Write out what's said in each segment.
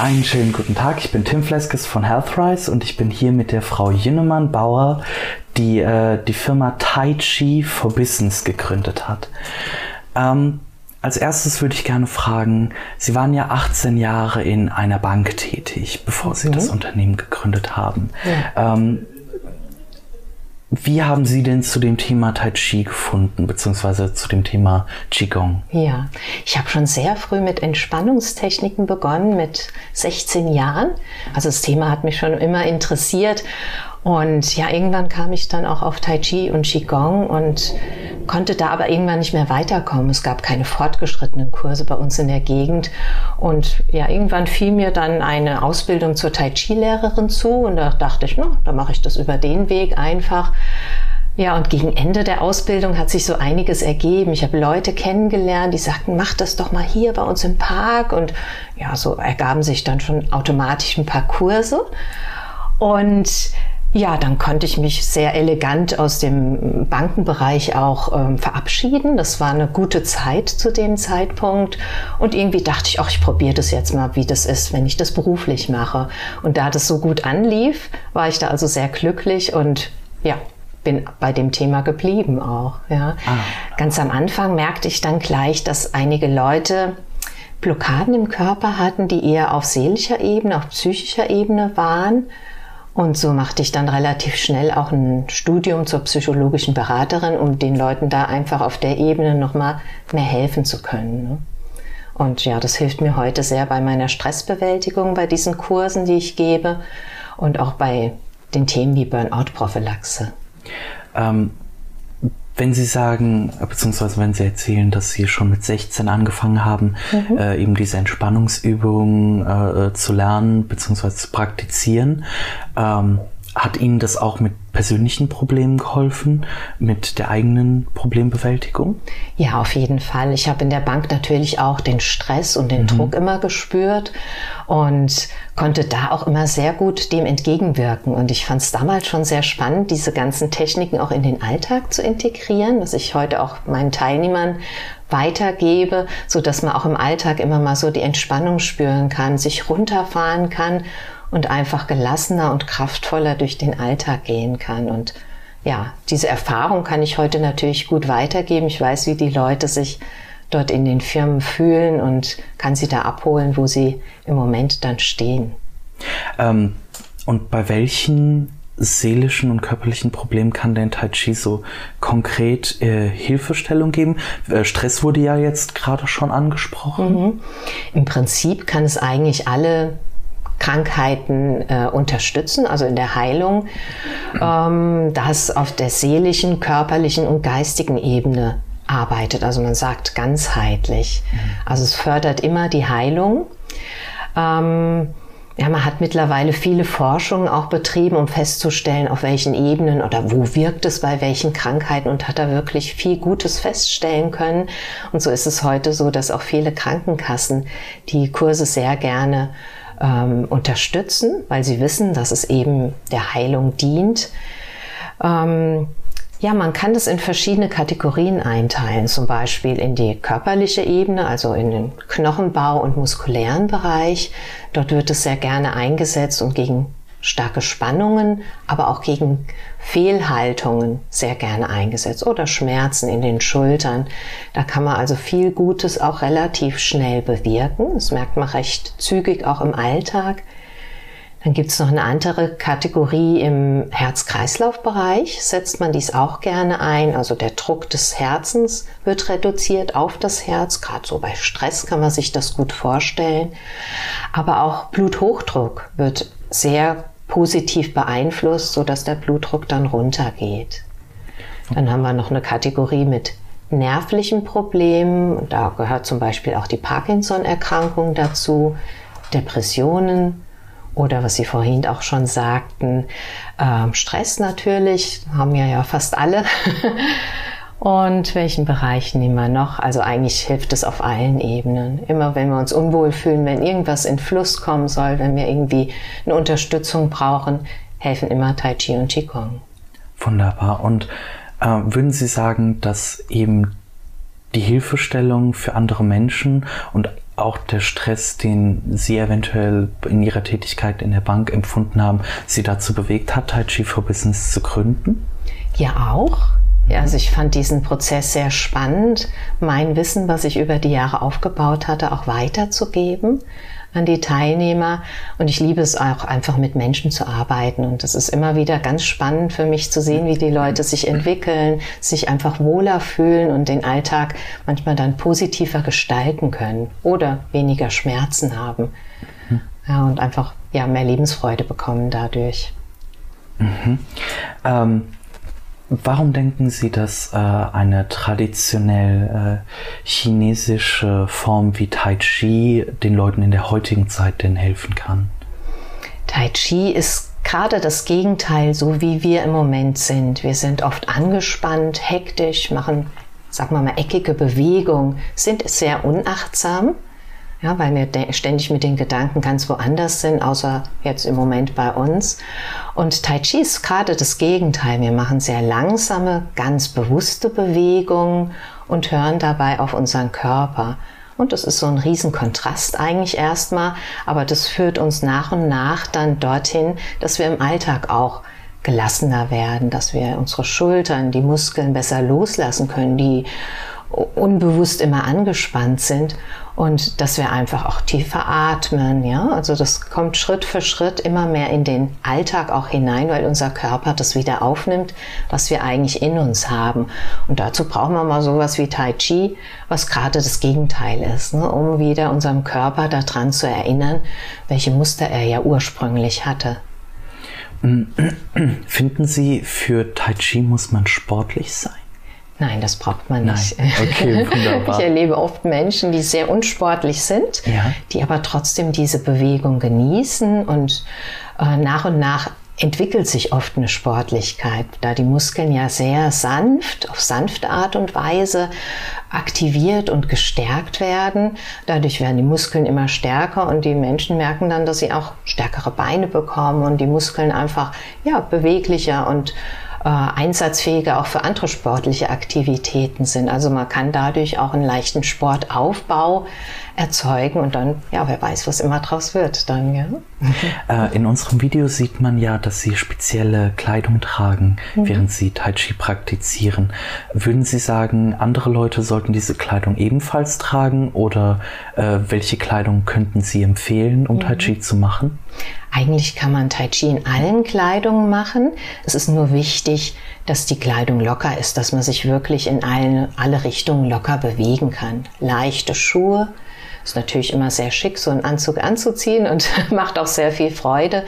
Einen schönen guten Tag, ich bin Tim Fleskes von Healthrise und ich bin hier mit der Frau Jünnemann Bauer, die äh, die Firma Tai Chi for Business gegründet hat. Ähm, als erstes würde ich gerne fragen, Sie waren ja 18 Jahre in einer Bank tätig, bevor Sie mhm. das Unternehmen gegründet haben. Ja. Ähm, wie haben Sie denn zu dem Thema Tai Chi gefunden, beziehungsweise zu dem Thema Qigong? Ja, ich habe schon sehr früh mit Entspannungstechniken begonnen, mit 16 Jahren. Also das Thema hat mich schon immer interessiert und ja, irgendwann kam ich dann auch auf Tai Chi und Qigong und konnte da aber irgendwann nicht mehr weiterkommen. Es gab keine fortgeschrittenen Kurse bei uns in der Gegend. Und ja, irgendwann fiel mir dann eine Ausbildung zur Tai Chi-Lehrerin zu und da dachte ich, no, da mache ich das über den Weg einfach. Ja, und gegen Ende der Ausbildung hat sich so einiges ergeben. Ich habe Leute kennengelernt, die sagten, mach das doch mal hier bei uns im Park. Und ja, so ergaben sich dann schon automatisch ein paar Kurse. Und ja, dann konnte ich mich sehr elegant aus dem Bankenbereich auch ähm, verabschieden. Das war eine gute Zeit zu dem Zeitpunkt. Und irgendwie dachte ich, ach, ich probiere das jetzt mal, wie das ist, wenn ich das beruflich mache. Und da das so gut anlief, war ich da also sehr glücklich und ja, bin bei dem Thema geblieben auch. Ja. Ah. Ganz am Anfang merkte ich dann gleich, dass einige Leute Blockaden im Körper hatten, die eher auf seelischer Ebene, auf psychischer Ebene waren und so machte ich dann relativ schnell auch ein Studium zur psychologischen Beraterin, um den Leuten da einfach auf der Ebene nochmal mehr helfen zu können. Ne? Und ja, das hilft mir heute sehr bei meiner Stressbewältigung, bei diesen Kursen, die ich gebe und auch bei den Themen wie Burnout-Prophylaxe. Ähm, wenn Sie sagen, beziehungsweise wenn Sie erzählen, dass Sie schon mit 16 angefangen haben, mhm. äh, eben diese Entspannungsübungen äh, zu lernen, beziehungsweise zu praktizieren, ähm, hat Ihnen das auch mit persönlichen Problemen geholfen, mit der eigenen Problembewältigung? Ja, auf jeden Fall. Ich habe in der Bank natürlich auch den Stress und den mhm. Druck immer gespürt und konnte da auch immer sehr gut dem entgegenwirken. Und ich fand es damals schon sehr spannend, diese ganzen Techniken auch in den Alltag zu integrieren, was ich heute auch meinen Teilnehmern weitergebe, so dass man auch im Alltag immer mal so die Entspannung spüren kann, sich runterfahren kann und einfach gelassener und kraftvoller durch den Alltag gehen kann. Und ja, diese Erfahrung kann ich heute natürlich gut weitergeben. Ich weiß, wie die Leute sich dort in den Firmen fühlen und kann sie da abholen, wo sie im Moment dann stehen. Ähm, und bei welchen seelischen und körperlichen Problemen kann denn Tai Chi so konkret äh, Hilfestellung geben? Äh, Stress wurde ja jetzt gerade schon angesprochen. Mhm. Im Prinzip kann es eigentlich alle Krankheiten äh, unterstützen, also in der Heilung, ähm, das auf der seelischen, körperlichen und geistigen Ebene arbeitet. Also man sagt ganzheitlich. Also es fördert immer die Heilung. Ähm, ja, man hat mittlerweile viele Forschungen auch betrieben, um festzustellen, auf welchen Ebenen oder wo wirkt es bei welchen Krankheiten und hat da wirklich viel Gutes feststellen können. Und so ist es heute so, dass auch viele Krankenkassen die Kurse sehr gerne ähm, unterstützen, weil sie wissen, dass es eben der Heilung dient. Ähm, ja, man kann das in verschiedene Kategorien einteilen, zum Beispiel in die körperliche Ebene, also in den Knochenbau und muskulären Bereich. Dort wird es sehr gerne eingesetzt und gegen starke Spannungen, aber auch gegen Fehlhaltungen sehr gerne eingesetzt oder Schmerzen in den Schultern. Da kann man also viel Gutes auch relativ schnell bewirken. Das merkt man recht zügig auch im Alltag. Dann gibt es noch eine andere Kategorie im Herz-Kreislauf-Bereich. Setzt man dies auch gerne ein. Also der Druck des Herzens wird reduziert auf das Herz. Gerade so bei Stress kann man sich das gut vorstellen. Aber auch Bluthochdruck wird sehr positiv beeinflusst, sodass der Blutdruck dann runtergeht. Dann haben wir noch eine Kategorie mit nervlichen Problemen. Da gehört zum Beispiel auch die Parkinson-Erkrankung dazu, Depressionen oder was Sie vorhin auch schon sagten, ähm, Stress natürlich, haben ja ja fast alle. Und welchen Bereich nehmen wir noch? Also eigentlich hilft es auf allen Ebenen. Immer wenn wir uns unwohl fühlen, wenn irgendwas in Fluss kommen soll, wenn wir irgendwie eine Unterstützung brauchen, helfen immer Tai Chi und Qigong. Wunderbar. Und äh, würden Sie sagen, dass eben die Hilfestellung für andere Menschen und auch der Stress, den Sie eventuell in Ihrer Tätigkeit in der Bank empfunden haben, Sie dazu bewegt hat, Tai Chi for Business zu gründen? Ja, auch. Also ich fand diesen Prozess sehr spannend, mein Wissen, was ich über die Jahre aufgebaut hatte, auch weiterzugeben an die Teilnehmer. Und ich liebe es auch einfach mit Menschen zu arbeiten. Und das ist immer wieder ganz spannend für mich zu sehen, wie die Leute sich entwickeln, sich einfach wohler fühlen und den Alltag manchmal dann positiver gestalten können oder weniger Schmerzen haben. Ja, und einfach ja, mehr Lebensfreude bekommen dadurch. Mhm. Ähm Warum denken Sie, dass äh, eine traditionell äh, chinesische Form wie Tai Chi den Leuten in der heutigen Zeit denn helfen kann? Tai Chi ist gerade das Gegenteil, so wie wir im Moment sind. Wir sind oft angespannt, hektisch, machen, sagen wir mal, eckige Bewegungen, sind sehr unachtsam ja, weil wir ständig mit den Gedanken ganz woanders sind, außer jetzt im Moment bei uns. Und Tai Chi ist gerade das Gegenteil. Wir machen sehr langsame, ganz bewusste Bewegungen und hören dabei auf unseren Körper. Und das ist so ein Riesenkontrast eigentlich erstmal, aber das führt uns nach und nach dann dorthin, dass wir im Alltag auch gelassener werden, dass wir unsere Schultern, die Muskeln besser loslassen können, die unbewusst immer angespannt sind und dass wir einfach auch tiefer atmen, ja, also das kommt Schritt für Schritt immer mehr in den Alltag auch hinein, weil unser Körper das wieder aufnimmt, was wir eigentlich in uns haben und dazu brauchen wir mal sowas wie Tai Chi, was gerade das Gegenteil ist, ne, um wieder unserem Körper daran zu erinnern, welche Muster er ja ursprünglich hatte. Finden Sie, für Tai Chi muss man sportlich sein? Nein, das braucht man nicht. Nein. Okay, wunderbar. Ich erlebe oft Menschen, die sehr unsportlich sind, ja. die aber trotzdem diese Bewegung genießen und äh, nach und nach entwickelt sich oft eine Sportlichkeit, da die Muskeln ja sehr sanft, auf sanfte Art und Weise aktiviert und gestärkt werden. Dadurch werden die Muskeln immer stärker und die Menschen merken dann, dass sie auch stärkere Beine bekommen und die Muskeln einfach ja beweglicher und äh, einsatzfähiger auch für andere sportliche Aktivitäten sind. Also man kann dadurch auch einen leichten Sportaufbau erzeugen und dann, ja, wer weiß, was immer draus wird dann, ja. Äh, in unserem Video sieht man ja, dass Sie spezielle Kleidung tragen, mhm. während Sie Tai Chi praktizieren. Würden Sie sagen, andere Leute sollten diese Kleidung ebenfalls tragen oder äh, welche Kleidung könnten Sie empfehlen, um mhm. Tai Chi zu machen? Eigentlich kann man Tai Chi in allen Kleidungen machen. Es ist nur wichtig, dass die Kleidung locker ist, dass man sich wirklich in allen, alle Richtungen locker bewegen kann. Leichte Schuhe, ist natürlich immer sehr schick, so einen Anzug anzuziehen und macht auch sehr viel Freude,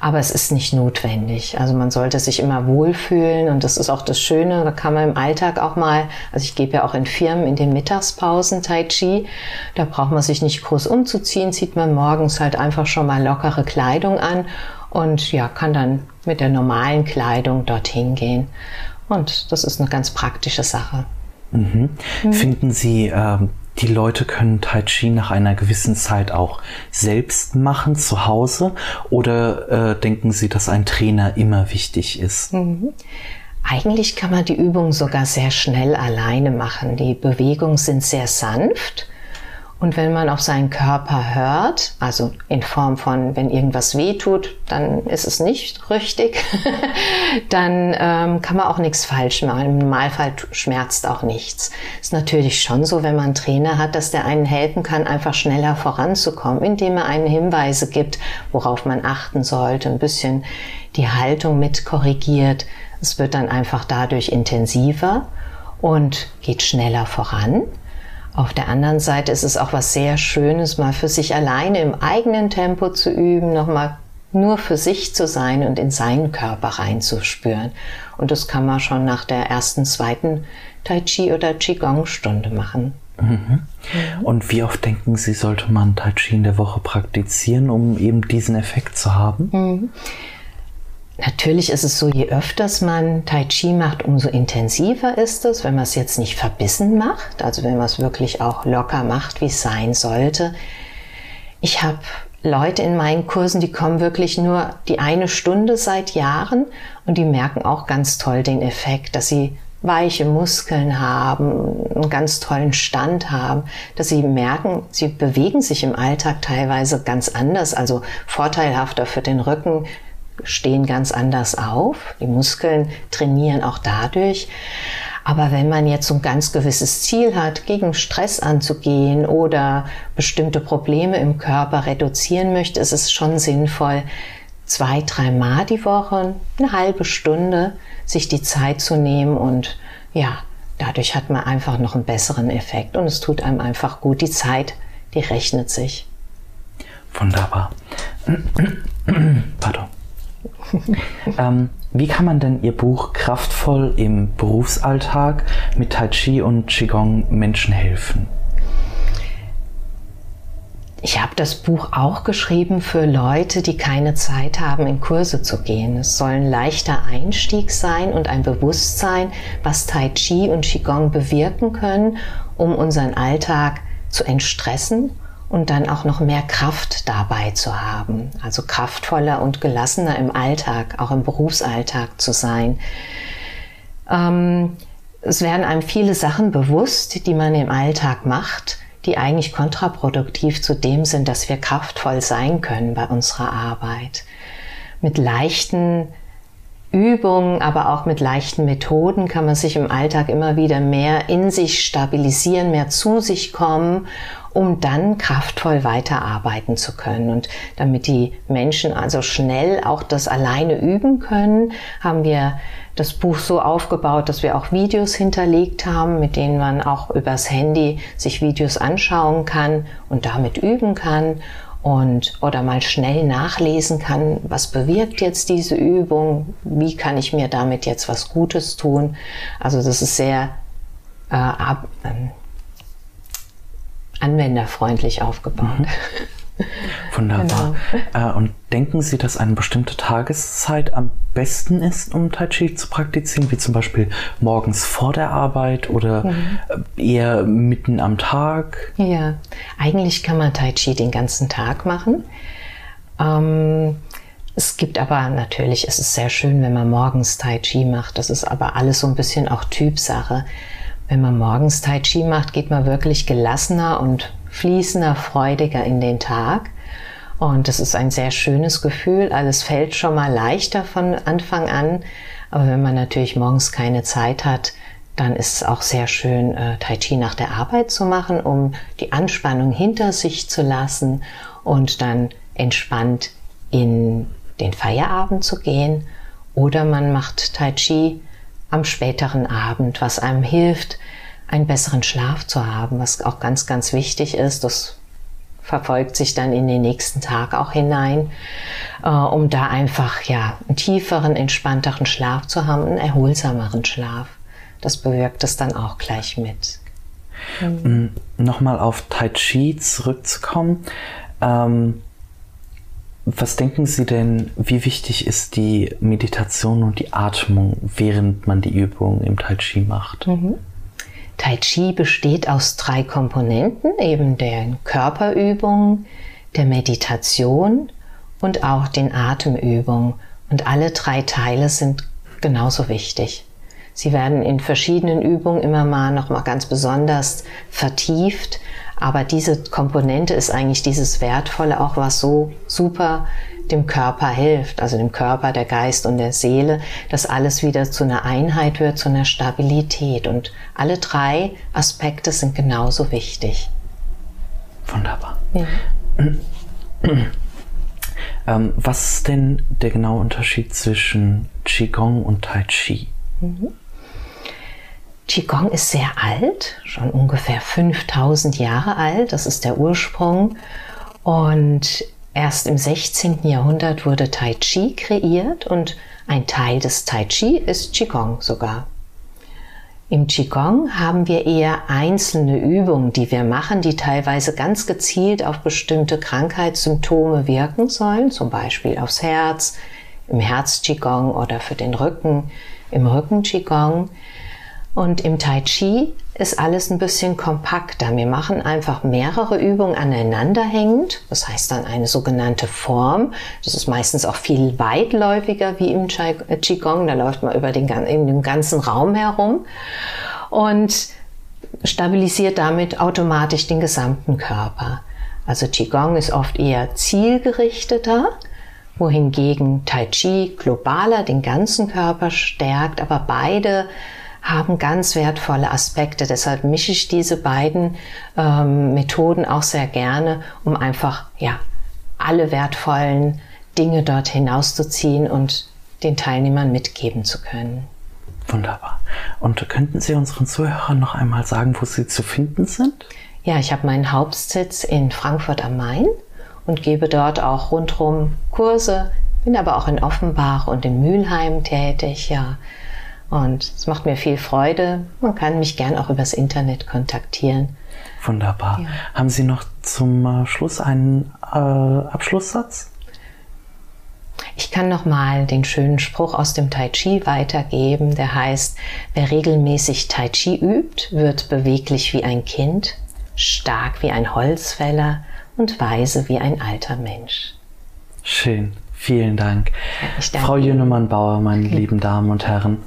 aber es ist nicht notwendig. Also man sollte sich immer wohlfühlen und das ist auch das Schöne, da kann man im Alltag auch mal, also ich gebe ja auch in Firmen in den Mittagspausen Tai Chi, da braucht man sich nicht groß umzuziehen, zieht man morgens halt einfach schon mal lockere Kleidung an und ja, kann dann mit der normalen Kleidung dorthin gehen. Und das ist eine ganz praktische Sache. Mhm. Mhm. Finden Sie ähm, die Leute können Tai Chi nach einer gewissen Zeit auch selbst machen zu Hause oder äh, denken Sie, dass ein Trainer immer wichtig ist? Mhm. Eigentlich kann man die Übung sogar sehr schnell alleine machen. Die Bewegungen sind sehr sanft und wenn man auf seinen Körper hört, also in Form von, wenn irgendwas weh tut, dann ist es nicht richtig, dann ähm, kann man auch nichts falsch machen. Im Normalfall schmerzt auch nichts. Ist natürlich schon so, wenn man einen Trainer hat, dass der einen helfen kann, einfach schneller voranzukommen, indem er einen Hinweise gibt, worauf man achten sollte, ein bisschen die Haltung mit korrigiert. Es wird dann einfach dadurch intensiver und geht schneller voran. Auf der anderen Seite ist es auch was sehr Schönes, mal für sich alleine im eigenen Tempo zu üben, nochmal nur für sich zu sein und in seinen Körper reinzuspüren. Und das kann man schon nach der ersten, zweiten Tai Chi oder Qigong Stunde machen. Mhm. Und wie oft denken Sie, sollte man Tai Chi in der Woche praktizieren, um eben diesen Effekt zu haben? Mhm. Natürlich ist es so, je öfters man Tai Chi macht, umso intensiver ist es, wenn man es jetzt nicht verbissen macht, also wenn man es wirklich auch locker macht, wie es sein sollte. Ich habe Leute in meinen Kursen, die kommen wirklich nur die eine Stunde seit Jahren und die merken auch ganz toll den Effekt, dass sie weiche Muskeln haben, einen ganz tollen Stand haben, dass sie merken, sie bewegen sich im Alltag teilweise ganz anders, also vorteilhafter für den Rücken, stehen ganz anders auf, die Muskeln trainieren auch dadurch. Aber wenn man jetzt ein ganz gewisses Ziel hat, gegen Stress anzugehen oder bestimmte Probleme im Körper reduzieren möchte, ist es schon sinnvoll, zwei, dreimal die Woche, eine halbe Stunde, sich die Zeit zu nehmen und ja, dadurch hat man einfach noch einen besseren Effekt und es tut einem einfach gut. Die Zeit, die rechnet sich. Wunderbar. Pardon. ähm, wie kann man denn Ihr Buch kraftvoll im Berufsalltag mit Tai Chi und Qigong Menschen helfen? Ich habe das Buch auch geschrieben für Leute, die keine Zeit haben, in Kurse zu gehen. Es soll ein leichter Einstieg sein und ein Bewusstsein, was Tai Chi und Qigong bewirken können, um unseren Alltag zu entstressen und dann auch noch mehr Kraft dabei zu haben. Also kraftvoller und gelassener im Alltag, auch im Berufsalltag zu sein. Ähm, es werden einem viele Sachen bewusst, die man im Alltag macht die eigentlich kontraproduktiv zu dem sind, dass wir kraftvoll sein können bei unserer Arbeit. Mit leichten Übungen, aber auch mit leichten Methoden kann man sich im Alltag immer wieder mehr in sich stabilisieren, mehr zu sich kommen, um dann kraftvoll weiterarbeiten zu können. Und damit die Menschen also schnell auch das alleine üben können, haben wir das Buch so aufgebaut, dass wir auch Videos hinterlegt haben, mit denen man auch übers Handy sich Videos anschauen kann und damit üben kann und oder mal schnell nachlesen kann, was bewirkt jetzt diese Übung, wie kann ich mir damit jetzt was Gutes tun. Also das ist sehr äh, ab, äh, anwenderfreundlich aufgebaut. Mhm. Wunderbar. Genau. Äh, und denken Sie, dass eine bestimmte Tageszeit am besten ist, um Tai Chi zu praktizieren, wie zum Beispiel morgens vor der Arbeit oder mhm. eher mitten am Tag? Ja, eigentlich kann man Tai Chi den ganzen Tag machen. Ähm, es gibt aber natürlich, es ist sehr schön, wenn man morgens Tai Chi macht. Das ist aber alles so ein bisschen auch Typsache. Wenn man morgens Tai Chi macht, geht man wirklich gelassener und fließender, freudiger in den Tag. Und das ist ein sehr schönes Gefühl. Alles fällt schon mal leichter von Anfang an. Aber wenn man natürlich morgens keine Zeit hat, dann ist es auch sehr schön, äh, Tai Chi nach der Arbeit zu machen, um die Anspannung hinter sich zu lassen und dann entspannt in den Feierabend zu gehen. Oder man macht Tai Chi am späteren Abend, was einem hilft, einen besseren Schlaf zu haben, was auch ganz, ganz wichtig ist. Das verfolgt sich dann in den nächsten Tag auch hinein, äh, um da einfach ja einen tieferen, entspannteren Schlaf zu haben, einen erholsameren Schlaf. Das bewirkt es dann auch gleich mit. Mhm. Nochmal auf Tai Chi zurückzukommen. Ähm, was denken Sie denn, wie wichtig ist die Meditation und die Atmung, während man die Übung im Tai Chi macht? Mhm. Tai Chi besteht aus drei Komponenten, eben der Körperübung, der Meditation und auch den Atemübungen. Und alle drei Teile sind genauso wichtig. Sie werden in verschiedenen Übungen immer mal noch mal ganz besonders vertieft, aber diese Komponente ist eigentlich dieses Wertvolle auch, was so super dem Körper hilft, also dem Körper, der Geist und der Seele, dass alles wieder zu einer Einheit wird, zu einer Stabilität. Und alle drei Aspekte sind genauso wichtig. Wunderbar. Ja. ähm, was ist denn der genaue Unterschied zwischen Qigong und Tai Chi? Mhm. Qigong ist sehr alt, schon ungefähr 5000 Jahre alt, das ist der Ursprung. Und Erst im 16. Jahrhundert wurde Tai Chi kreiert und ein Teil des Tai Chi ist Qigong sogar. Im Qigong haben wir eher einzelne Übungen, die wir machen, die teilweise ganz gezielt auf bestimmte Krankheitssymptome wirken sollen, zum Beispiel aufs Herz, im Herz-Qigong oder für den Rücken, im Rücken-Qigong. Und im Tai Chi ist alles ein bisschen kompakter. Wir machen einfach mehrere Übungen aneinander hängend. Das heißt dann eine sogenannte Form. Das ist meistens auch viel weitläufiger wie im äh, Qigong. Da läuft man über den, in den ganzen Raum herum und stabilisiert damit automatisch den gesamten Körper. Also Qigong ist oft eher zielgerichteter wohingegen Tai Chi globaler den ganzen Körper stärkt, aber beide haben ganz wertvolle Aspekte. Deshalb mische ich diese beiden ähm, Methoden auch sehr gerne, um einfach ja alle wertvollen Dinge dort hinauszuziehen und den Teilnehmern mitgeben zu können. Wunderbar. Und könnten Sie unseren Zuhörern noch einmal sagen, wo Sie zu finden sind? Ja, ich habe meinen Hauptsitz in Frankfurt am Main und gebe dort auch rundherum Kurse, bin aber auch in Offenbach und in Mülheim tätig, ja. Und es macht mir viel Freude. Man kann mich gern auch übers Internet kontaktieren. Wunderbar. Ja. Haben Sie noch zum äh, Schluss einen äh, Abschlusssatz? Ich kann noch mal den schönen Spruch aus dem Tai Chi weitergeben, der heißt: Wer regelmäßig Tai Chi übt, wird beweglich wie ein Kind, stark wie ein Holzfäller und weise wie ein alter Mensch. Schön. Vielen Dank. Frau Jünemann-Bauer, meine lieben Damen und Herren.